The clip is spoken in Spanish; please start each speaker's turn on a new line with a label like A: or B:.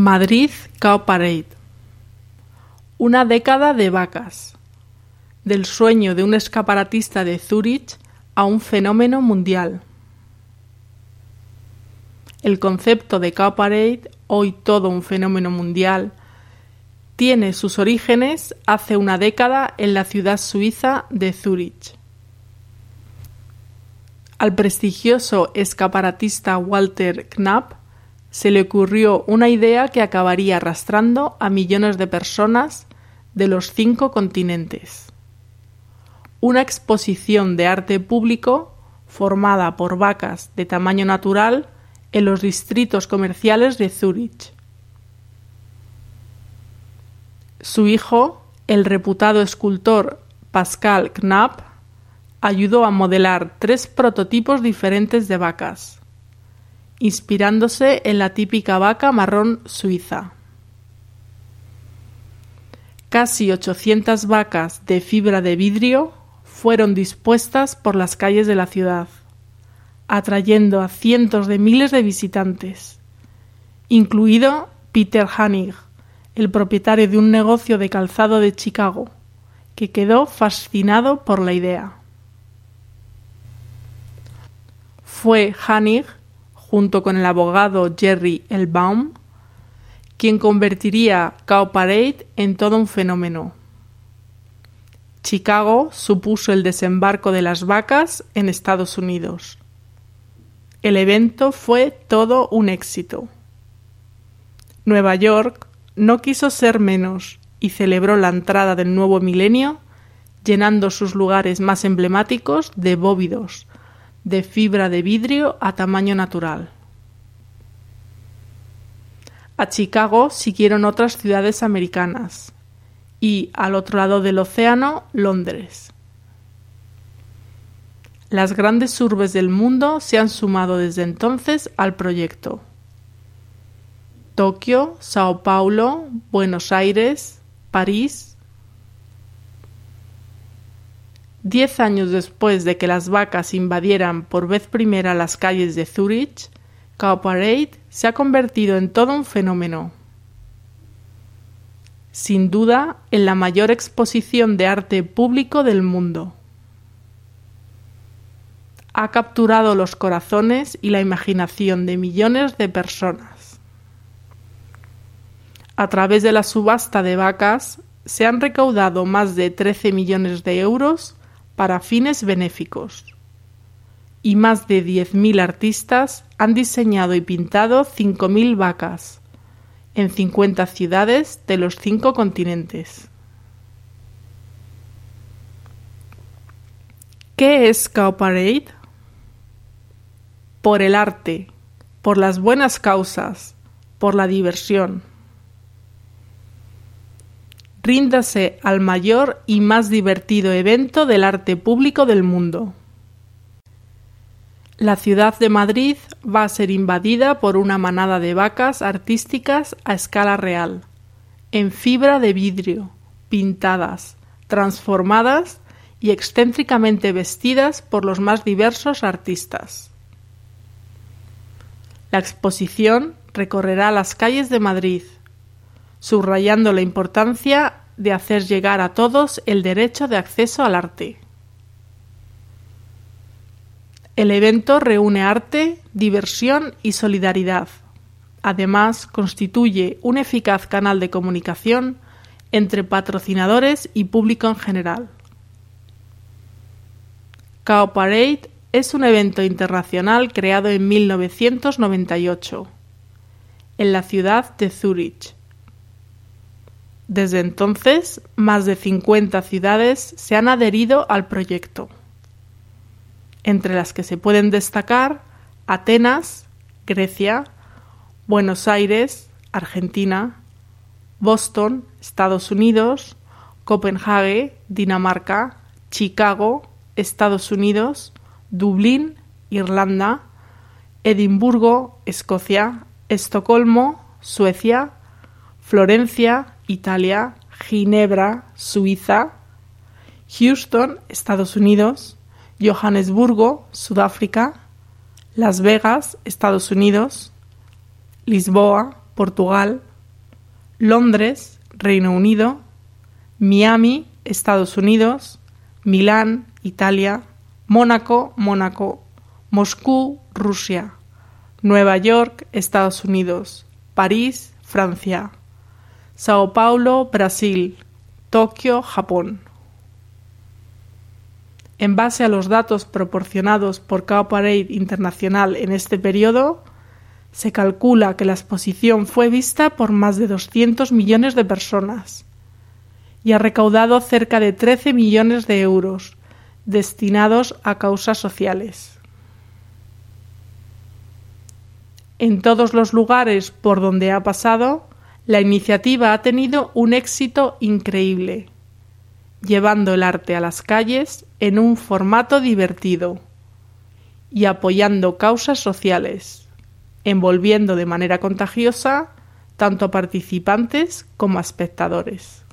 A: Madrid Cow Parade. Una década de vacas. Del sueño de un escaparatista de Zúrich a un fenómeno mundial. El concepto de Cow Parade, hoy todo un fenómeno mundial, tiene sus orígenes hace una década en la ciudad suiza de Zúrich. Al prestigioso escaparatista Walter Knapp se le ocurrió una idea que acabaría arrastrando a millones de personas de los cinco continentes. Una exposición de arte público formada por vacas de tamaño natural en los distritos comerciales de Zúrich. Su hijo, el reputado escultor Pascal Knapp, ayudó a modelar tres prototipos diferentes de vacas inspirándose en la típica vaca marrón suiza. Casi 800 vacas de fibra de vidrio fueron dispuestas por las calles de la ciudad, atrayendo a cientos de miles de visitantes, incluido Peter Hanig, el propietario de un negocio de calzado de Chicago, que quedó fascinado por la idea. Fue Hanig junto con el abogado Jerry Elbaum, quien convertiría Cow Parade en todo un fenómeno. Chicago supuso el desembarco de las vacas en Estados Unidos. El evento fue todo un éxito. Nueva York no quiso ser menos y celebró la entrada del nuevo milenio llenando sus lugares más emblemáticos de bóvidos, de fibra de vidrio a tamaño natural. A Chicago siguieron otras ciudades americanas y, al otro lado del océano, Londres. Las grandes urbes del mundo se han sumado desde entonces al proyecto. Tokio, Sao Paulo, Buenos Aires, París, Diez años después de que las vacas invadieran por vez primera las calles de Zurich, Cow Parade se ha convertido en todo un fenómeno. Sin duda, en la mayor exposición de arte público del mundo. Ha capturado los corazones y la imaginación de millones de personas. A través de la subasta de vacas se han recaudado más de 13 millones de euros para fines benéficos. Y más de 10.000 artistas han diseñado y pintado 5.000 vacas en 50 ciudades de los cinco continentes. ¿Qué es Cow Parade? Por el arte, por las buenas causas, por la diversión ríndase al mayor y más divertido evento del arte público del mundo. La ciudad de Madrid va a ser invadida por una manada de vacas artísticas a escala real, en fibra de vidrio, pintadas, transformadas y excéntricamente vestidas por los más diversos artistas. La exposición recorrerá las calles de Madrid, subrayando la importancia de hacer llegar a todos el derecho de acceso al arte. El evento reúne arte, diversión y solidaridad. Además, constituye un eficaz canal de comunicación entre patrocinadores y público en general. Cow Parade es un evento internacional creado en 1998 en la ciudad de Zúrich desde entonces, más de 50 ciudades se han adherido al proyecto, entre las que se pueden destacar Atenas, Grecia, Buenos Aires, Argentina, Boston, Estados Unidos, Copenhague, Dinamarca, Chicago, Estados Unidos, Dublín, Irlanda, Edimburgo, Escocia, Estocolmo, Suecia, Florencia, Italia, Ginebra, Suiza, Houston, Estados Unidos, Johannesburgo, Sudáfrica, Las Vegas, Estados Unidos, Lisboa, Portugal, Londres, Reino Unido, Miami, Estados Unidos, Milán, Italia, Mónaco, Mónaco, Moscú, Rusia, Nueva York, Estados Unidos, París, Francia, Sao Paulo, Brasil, Tokio, Japón. En base a los datos proporcionados por Parade Internacional en este periodo, se calcula que la exposición fue vista por más de 200 millones de personas y ha recaudado cerca de 13 millones de euros destinados a causas sociales. En todos los lugares por donde ha pasado, la iniciativa ha tenido un éxito increíble, llevando el arte a las calles en un formato divertido y apoyando causas sociales, envolviendo de manera contagiosa tanto a participantes como a espectadores.